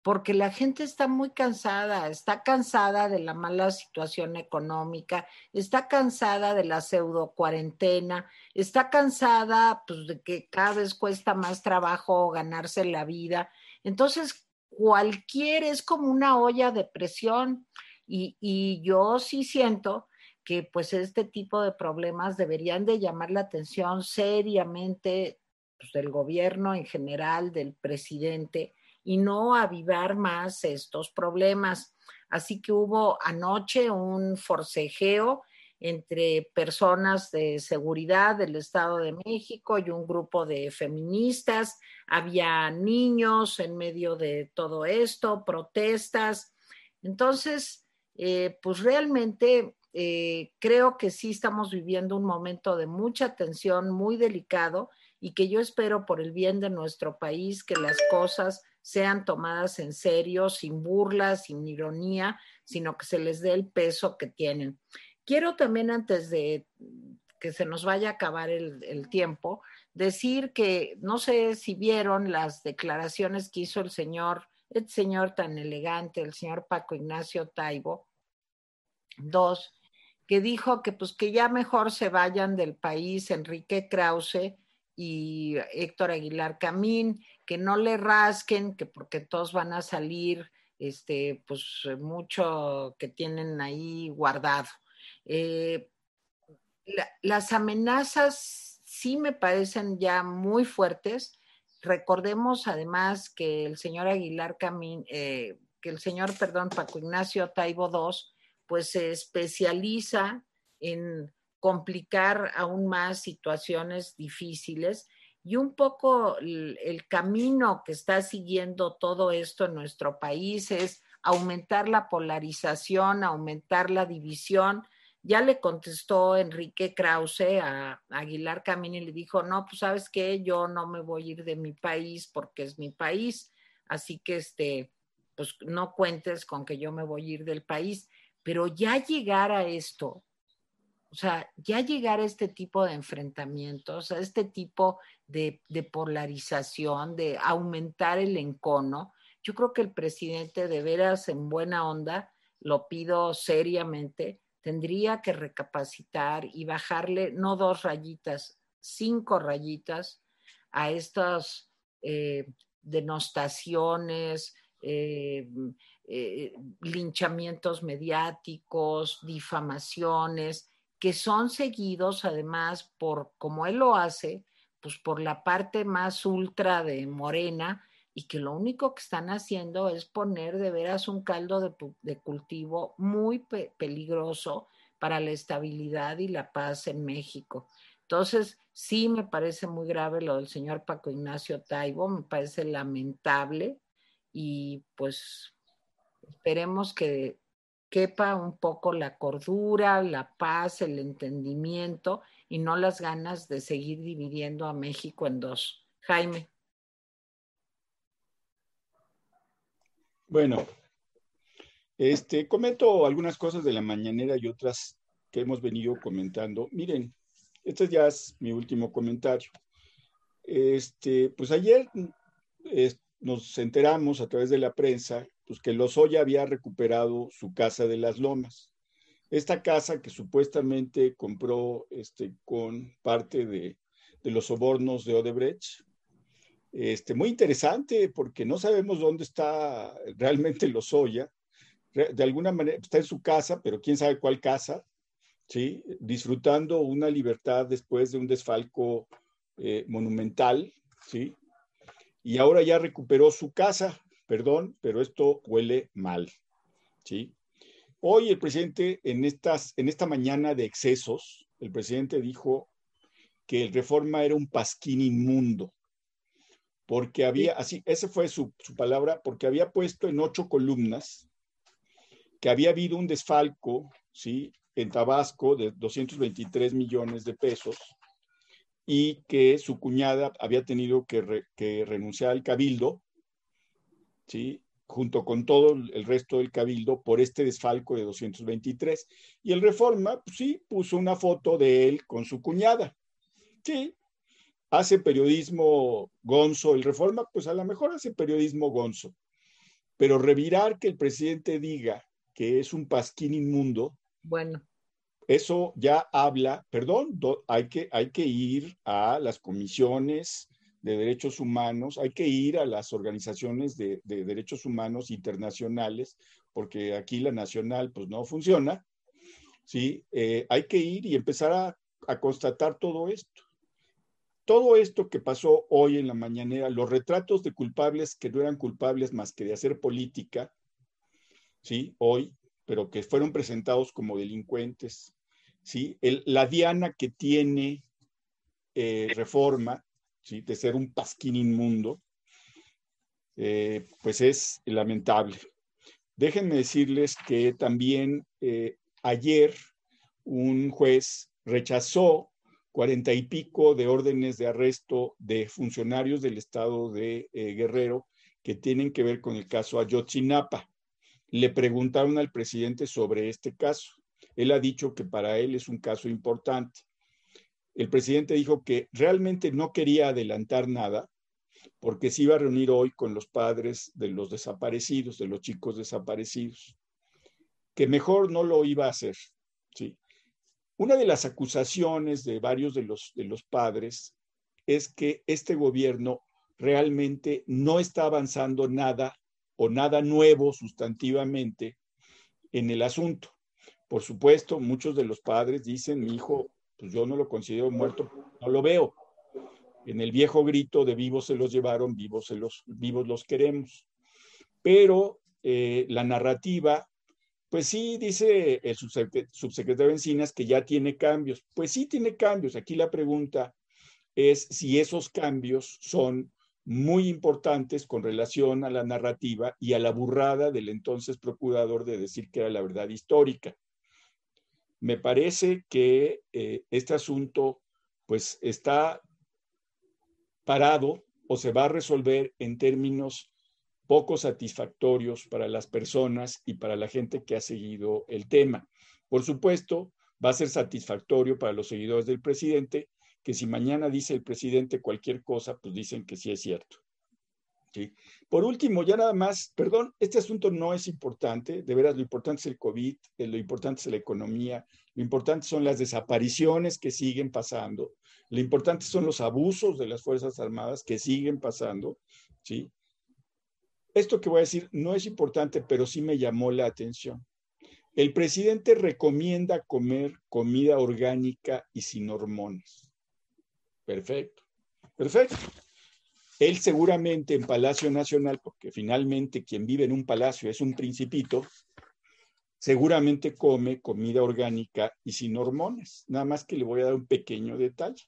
porque la gente está muy cansada, está cansada de la mala situación económica, está cansada de la pseudo cuarentena, está cansada pues, de que cada vez cuesta más trabajo ganarse la vida. Entonces, cualquier es como una olla de presión y, y yo sí siento que pues este tipo de problemas deberían de llamar la atención seriamente pues, del gobierno en general, del presidente, y no avivar más estos problemas. Así que hubo anoche un forcejeo entre personas de seguridad del Estado de México y un grupo de feministas. Había niños en medio de todo esto, protestas. Entonces, eh, pues realmente eh, creo que sí estamos viviendo un momento de mucha tensión, muy delicado, y que yo espero por el bien de nuestro país que las cosas sean tomadas en serio, sin burlas, sin ironía, sino que se les dé el peso que tienen. Quiero también, antes de que se nos vaya a acabar el, el tiempo, decir que no sé si vieron las declaraciones que hizo el señor, el señor tan elegante, el señor Paco Ignacio Taibo, dos, que dijo que pues que ya mejor se vayan del país Enrique Krause y Héctor Aguilar Camín, que no le rasquen, que porque todos van a salir, este, pues mucho que tienen ahí guardado. Eh, las amenazas sí me parecen ya muy fuertes. Recordemos además que el señor Aguilar Camín, eh, que el señor, perdón, Paco Ignacio Taibo II, pues se especializa en complicar aún más situaciones difíciles y un poco el, camino que está siguiendo todo esto en nuestro país es aumentar la polarización, aumentar la división. Ya le contestó Enrique Krause a Aguilar Camín y le dijo, no, pues sabes qué, yo no me voy a ir de mi país porque es mi país, así que este, pues no cuentes con que yo me voy a ir del país. Pero ya llegar a esto, o sea, ya llegar a este tipo de enfrentamientos, a este tipo de, polarización, de aumentar el encono, yo creo que el presidente de veras en buena onda, lo pido seriamente, tendría que recapacitar y bajarle no dos rayitas, cinco rayitas a estas eh, denostaciones, eh, eh, linchamientos mediáticos, difamaciones, que son seguidos además por, como él lo hace, pues por la parte más ultra de Morena y que lo único que están haciendo es poner de veras un caldo de, cultivo muy pe peligroso para la estabilidad y la paz en México. Entonces, sí me parece muy grave lo del señor Paco Ignacio Taibo, me parece lamentable y pues Esperemos que quepa un poco la cordura, la paz, el entendimiento y no las ganas de seguir dividiendo a México en dos. Jaime. Bueno, Este, comento algunas cosas de la mañanera y otras que hemos venido comentando. Miren, este ya es mi último comentario. Este, pues ayer nos enteramos a través de la prensa pues que Lozoya había recuperado su casa de las lomas. Esta casa que supuestamente compró este, con parte de, de los sobornos de Odebrecht, este, muy interesante porque no sabemos dónde está realmente Lozoya. De alguna manera está en su casa, pero quién sabe cuál casa, ¿sí? Disfrutando una libertad después de un desfalco eh, monumental, ¿sí? Y ahora ya recuperó su casa, perdón, pero esto huele mal, ¿sí? Hoy el presidente, en, estas, en esta mañana de excesos, el presidente dijo que el reforma era un pasquín inmundo, porque había, así, esa fue su, palabra, porque había puesto en ocho columnas que había habido un desfalco, ¿sí? En Tabasco de 223 millones de pesos y que su cuñada había tenido que, que renunciar al cabildo, ¿sí? junto con todo el resto del cabildo por este desfalco de 223. Y el Reforma, pues sí, puso una foto de él con su cuñada. Sí, hace periodismo gonzo el Reforma, pues a lo mejor hace periodismo gonzo, pero revirar que el presidente diga que es un pasquín inmundo, bueno, eso ya habla, perdón, hay que, hay que ir a las comisiones de derechos humanos, hay que ir a las organizaciones de, derechos humanos internacionales, porque aquí la nacional pues no funciona, ¿sí? Eh, hay que ir y empezar a, a constatar todo esto todo esto que pasó hoy en la mañanera, los retratos de culpables que no eran culpables más que de hacer política, ¿sí? Hoy, pero que fueron presentados como delincuentes, ¿sí? la diana que tiene eh, reforma, De ser un pasquín inmundo, eh, pues es lamentable. Déjenme decirles que también eh, ayer un juez rechazó cuarenta y pico de órdenes de arresto de funcionarios del estado de eh, Guerrero que tienen que ver con el caso Ayotzinapa. Le preguntaron al presidente sobre este caso. Él ha dicho que para él es un caso importante. El presidente dijo que realmente no quería adelantar nada porque se iba a reunir hoy con los padres de los desaparecidos, de los chicos desaparecidos, que mejor no lo iba a hacer. ¿sí? Una de las acusaciones de varios de los, de los padres es que este gobierno realmente no está avanzando nada o nada nuevo sustantivamente en el asunto. Por supuesto, muchos de los padres dicen, mi hijo, pues yo no lo considero muerto, no lo veo. En el viejo grito de vivos se los llevaron, vivos, se los, vivos los queremos. Pero eh, la narrativa pues sí, dice el subsecretario Encinas que ya tiene cambios. Pues sí tiene cambios. Aquí la pregunta es si esos cambios son muy importantes con relación a la narrativa y a la burrada del entonces procurador de decir que era la verdad histórica. Me parece que eh, este asunto pues está parado o se va a resolver en términos poco satisfactorios para las personas y para la gente que ha seguido el tema. Por supuesto, va a ser satisfactorio para los seguidores del presidente, que si mañana dice el presidente cualquier cosa, pues dicen que sí es cierto. Por último, ya nada más, perdón, este asunto no es importante, de veras lo importante es el COVID, eh, lo importante es la economía, lo importante son las desapariciones que siguen pasando, lo importante son los abusos de las Fuerzas Armadas que siguen pasando, ¿sí? Esto que voy a decir no es importante, pero sí me llamó la atención. El presidente recomienda comer comida orgánica y sin hormonas. Perfecto, perfecto. Él seguramente en Palacio Nacional, porque finalmente quien vive en un palacio es un principito, seguramente come comida orgánica y sin hormonas. Nada más que le voy a dar un pequeño detalle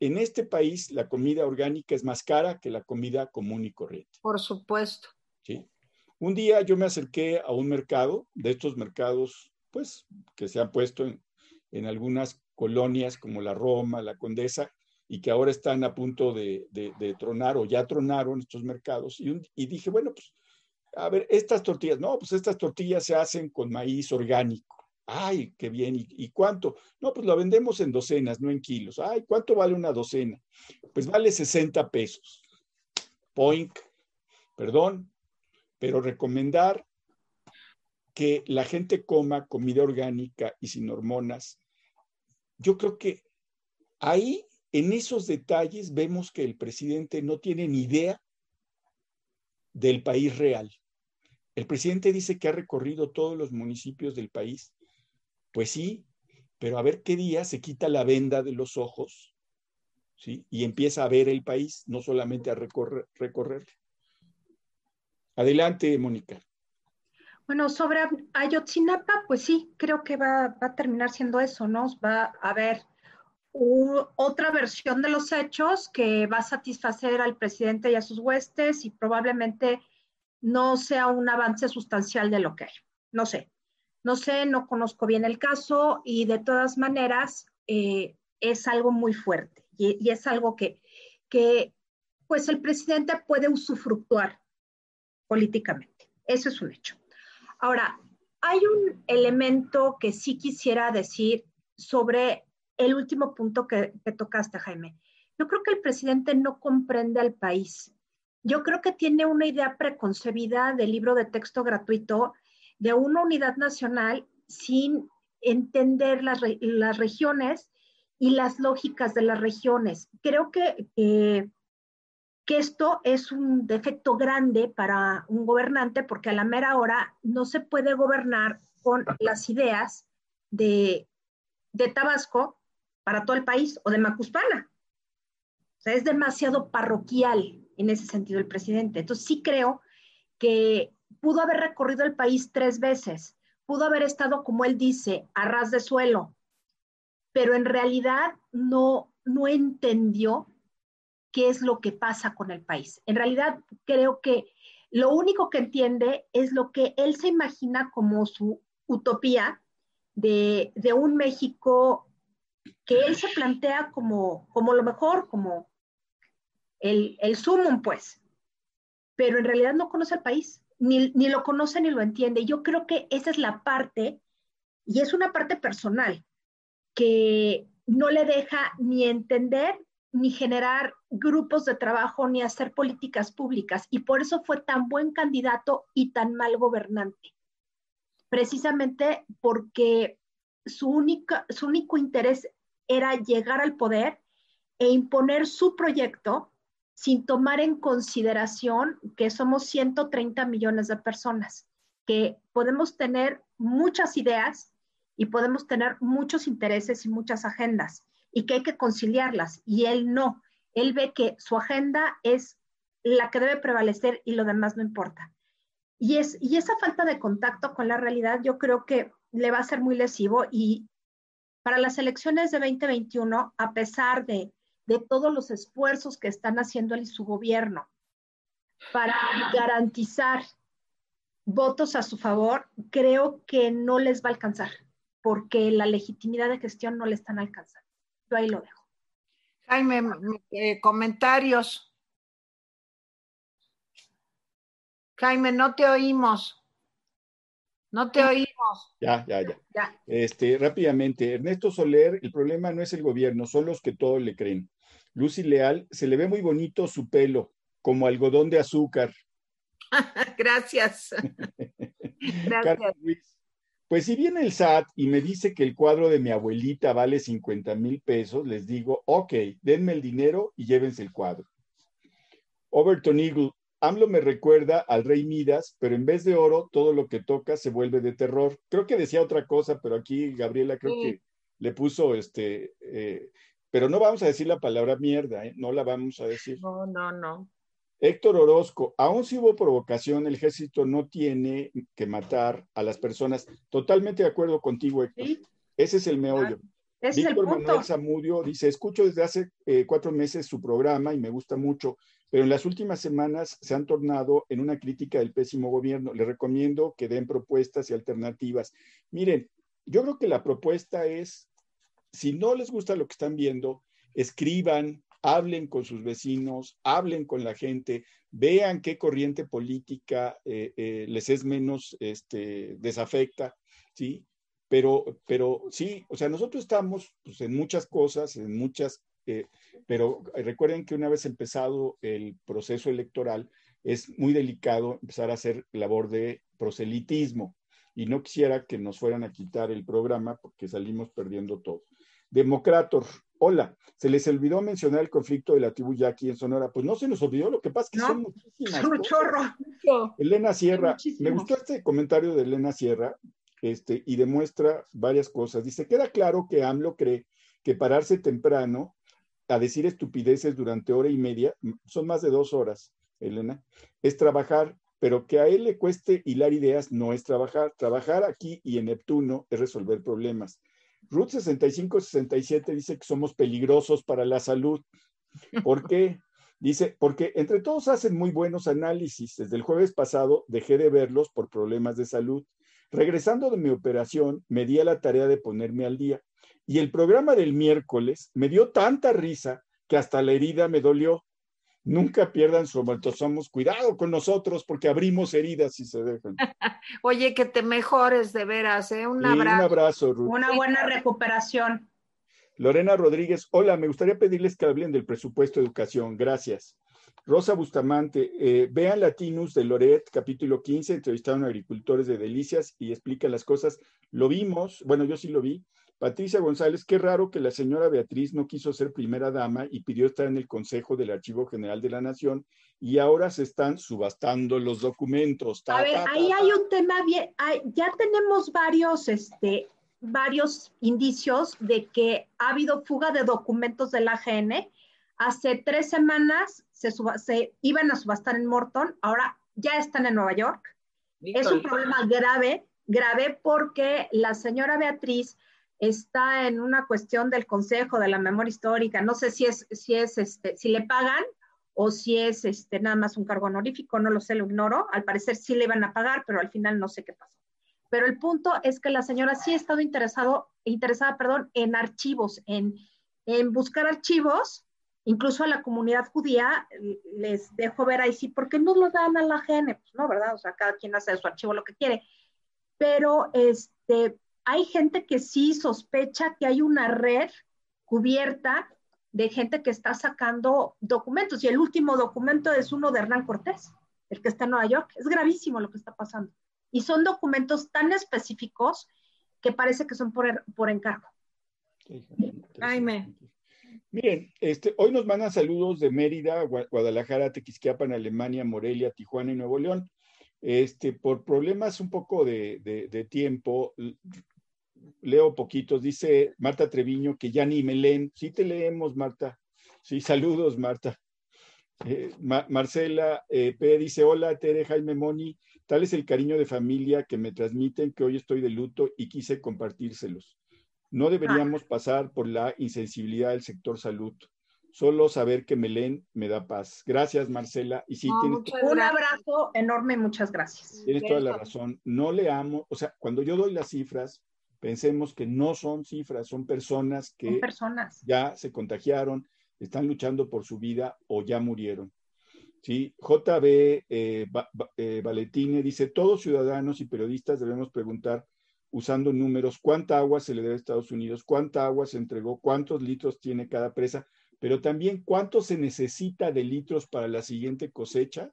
en este país la comida orgánica es más cara que la comida común y corriente. Por supuesto. Sí. Un día yo me acerqué a un mercado, de estos mercados, pues, que se han puesto en, algunas colonias como la Roma, la Condesa, y que ahora están a punto de, tronar o ya tronaron estos mercados. Y, dije, bueno, pues a ver, estas tortillas, no, pues estas tortillas se hacen con maíz orgánico. Ay, qué bien. ¿Y, cuánto? No, pues lo vendemos en docenas, no en kilos. Ay, ¿cuánto vale una docena? Pues vale 60 pesos. Point, perdón, pero recomendar que la gente coma comida orgánica y sin hormonas. Yo creo que ahí, en esos detalles, vemos que el presidente no tiene ni idea del país real. El presidente dice que ha recorrido todos los municipios del país. Pues sí, pero a ver qué día se quita la venda de los ojos ¿sí? y empieza a ver el país, no solamente a recorrer. Adelante, Mónica. Bueno, sobre Ayotzinapa, pues sí, creo que va, a terminar siendo eso, ¿no? Va a haber otra versión de los hechos que va a satisfacer al presidente y a sus huestes y probablemente no sea un avance sustancial de lo que hay. No sé, no sé, no conozco bien el caso y de todas maneras eh, es algo muy fuerte y, es algo que, que, pues el presidente puede usufructuar políticamente. Eso es un hecho. Ahora, hay un elemento que sí quisiera decir sobre el último punto que, que tocaste, Jaime. Yo creo que el presidente no comprende al país. Yo creo que tiene una idea preconcebida del libro de texto gratuito de una unidad nacional sin entender las, las regiones y las lógicas de las regiones. Creo que, que esto es un defecto grande para un gobernante porque a la mera hora no se puede gobernar con las ideas de, de Tabasco para todo el país o de Macuspana. O sea, es demasiado parroquial en ese sentido el presidente. Entonces sí creo que pudo haber recorrido el país tres veces, pudo haber estado, como él dice, a ras de suelo, pero en realidad no, no entendió qué es lo que pasa con el país. En realidad creo que lo único que entiende es lo que él se imagina como su utopía de, de un México que él se plantea como, como lo mejor, como el, el sumum, pues, pero en realidad no conoce el país ni, lo conoce ni lo entiende. Yo creo que esa es la parte, y es una parte personal, que no le deja ni entender ni generar grupos de trabajo ni hacer políticas públicas. Y por eso fue tan buen candidato y tan mal gobernante. Precisamente porque su, única, su único interés era llegar al poder e imponer su proyecto sin tomar en consideración que somos 130 millones de personas, que podemos tener muchas ideas y podemos tener muchos intereses y muchas agendas y que hay que conciliarlas. Y él no, él ve que su agenda es la que debe prevalecer y lo demás no importa. Y, es, y esa falta de contacto con la realidad yo creo que le va a ser muy lesivo y para las elecciones de 2021, a pesar de de todos los esfuerzos que están haciendo él y su gobierno para garantizar votos a su favor, creo que no les va a alcanzar, porque la legitimidad de gestión no le están alcanzando. Yo ahí lo dejo. Jaime, eh, comentarios. Jaime, no te oímos. No te oímos. Ya, ya, ya, ya. Este, rápidamente, Ernesto Soler, el problema no es el gobierno, son los que todos le creen. Lucy Leal, se le ve muy bonito su pelo, como algodón de azúcar. Gracias. Gracias. Pues si viene el SAT y me dice que el cuadro de mi abuelita vale 50 mil pesos, les digo, ok, denme el dinero y llévense el cuadro. Overton Eagle, AMLO me recuerda al rey Midas, pero en vez de oro, todo lo que toca se vuelve de terror. Creo que decía otra cosa, pero aquí Gabriela creo que le puso este, eh, pero no vamos a decir la palabra mierda, ¿eh? no la vamos a decir. No, no, no. Héctor Orozco, aún si hubo provocación, el ejército no tiene que matar a las personas. Totalmente de acuerdo contigo, Héctor. Ese es el meollo. Víctor Manuel Zamudio dice, escucho desde hace eh, cuatro meses su programa y me gusta mucho, pero en las últimas semanas se han tornado en una crítica del pésimo gobierno. Le recomiendo que den propuestas y alternativas. Miren, yo creo que la propuesta es si no les gusta lo que están viendo, escriban, hablen con sus vecinos, hablen con la gente, vean qué corriente política eh, eh, les es menos este, desafecta, ¿sí? Pero, pero sí, o sea, nosotros estamos pues, en muchas cosas, en muchas, eh, pero recuerden que una vez empezado el proceso electoral, es muy delicado empezar a hacer labor de proselitismo y no quisiera que nos fueran a quitar el programa porque salimos perdiendo todo. Democrator, hola, se les olvidó mencionar el conflicto de la tribu Yaqui en Sonora. Pues no se nos olvidó, lo que pasa es que son muchísimas. Un chorro. Elena Sierra, me gustó este comentario de Elena Sierra este, y demuestra varias cosas. Dice, queda claro que AMLO cree que pararse temprano a decir estupideces durante hora y media, son más de dos horas, Elena, es trabajar, pero que a él le cueste hilar ideas no es trabajar. Trabajar aquí y en Neptuno es resolver problemas. Ruth 6567 dice que somos peligrosos para la salud. ¿Por qué? Dice, porque entre todos hacen muy buenos análisis. Desde el jueves pasado dejé de verlos por problemas de salud. Regresando de mi operación, me di a la tarea de ponerme al día. Y el programa del miércoles me dio tanta risa que hasta la herida me dolió. Nunca pierdan su somos. Cuidado con nosotros porque abrimos heridas si se dejan. Oye, que te mejores de veras, ¿eh? Un abrazo. un abrazo, Ruth. Una buena recuperación. Lorena Rodríguez, hola, me gustaría pedirles que hablen del presupuesto de educación. Gracias. Rosa Bustamante, eh, vean Latinus de Loret, capítulo 15, entrevistaron a agricultores de Delicias y explica las cosas. Lo vimos, bueno, yo sí lo vi, Patricia González, qué raro que la señora Beatriz no quiso ser primera dama y pidió estar en el Consejo del Archivo General de la Nación y ahora se están subastando los documentos. a ver, ahí hay un tema bien, ya tenemos varios, este, varios indicios de que ha habido fuga de documentos de la AGN. Hace tres semanas se, se iban a subastar en Morton, ahora ya están en Nueva York. Es un problema grave, grave porque la señora Beatriz está en una cuestión del Consejo de la Memoria Histórica. No sé si es, si es este, si le pagan o si es este, nada más un cargo honorífico, no lo sé, lo ignoro. Al parecer sí le iban a pagar, pero al final no sé qué pasó. Pero el punto es que la señora sí ha estado interesado, interesada perdón, en archivos, en, en buscar archivos, incluso a la comunidad judía les dejo ver ahí sí, ¿por qué no lo dan a la GN? Pues no, ¿verdad? O sea, cada quien hace su archivo lo que quiere. Pero este, hay gente que sí sospecha que hay una red cubierta de gente que está sacando documentos. Y el último documento es uno de Hernán Cortés, el que está en Nueva York. Es gravísimo lo que está pasando. Y son documentos tan específicos que parece que son por, por encargo. Jaime. Miren, este, hoy nos mandan saludos de Mérida, Guadalajara, Tequisquiapan, Alemania, Morelia, Tijuana y Nuevo León. Este, por problemas un poco de, de tiempo, leo poquitos, dice Marta Treviño que ya ni me leen. Sí te leemos, Marta. Sí, saludos, Marta. Eh, Marcela eh, P. dice, hola, Tere, Jaime Moni, tal es el cariño de familia que me transmiten que hoy estoy de luto y quise compartírselos. No deberíamos pasar por la insensibilidad del sector salud. Solo saber que me leen me da paz. Gracias, Marcela. Y sí, tienes un abrazo enorme, muchas gracias. Tienes toda la razón. No leamos, o sea, cuando yo doy las cifras, Pensemos que no son cifras, son personas que ya se contagiaron, están luchando por su vida o ya murieron. ¿Sí? JB eh, eh, Valetine dice, todos ciudadanos y periodistas debemos preguntar, usando números, cuánta agua se le debe a Estados Unidos, cuánta agua se entregó, cuántos litros tiene cada presa, pero también cuánto se necesita de litros para la siguiente cosecha,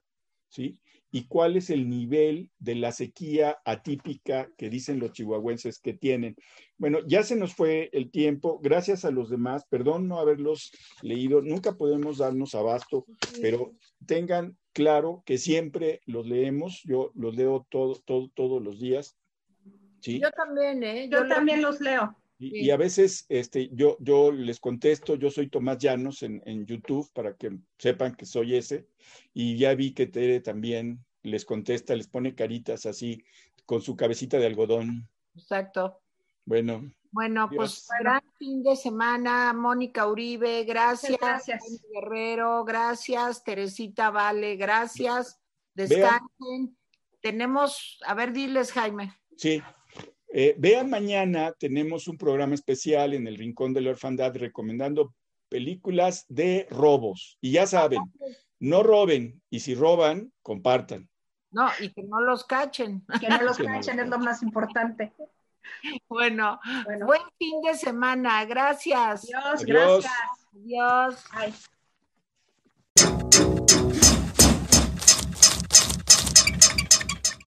¿sí? Y cuál es el nivel de la sequía atípica que dicen los chihuahuenses que tienen. Bueno, ya se nos fue el tiempo, gracias a los demás, perdón no haberlos leído, nunca podemos darnos abasto, pero tengan claro que siempre los leemos, yo los leo todo, todo, todos los días. ¿sí? Yo también, ¿eh? Yo, también los leo. Y, a veces este, yo, yo les contesto, yo soy Tomás Llanos en, en, YouTube para que sepan que soy ese. Y ya vi que Tere también les contesta, les pone caritas así con su cabecita de algodón. Exacto. Bueno. Bueno, pues gran fin de semana, Mónica Uribe, gracias. gracias. Guerrero, gracias. Teresita Vale, gracias. Descansen. Tenemos, a ver, diles, Jaime. Sí, eh, vean mañana, tenemos un programa especial en el Rincón de la Orfandad recomendando películas de robos. Y ya saben, no roben y si roban, compartan. No, y que no los cachen. Que no los cachen es lo más importante. Bueno, buen fin de semana. Gracias. Adiós, gracias. Adiós. Bye.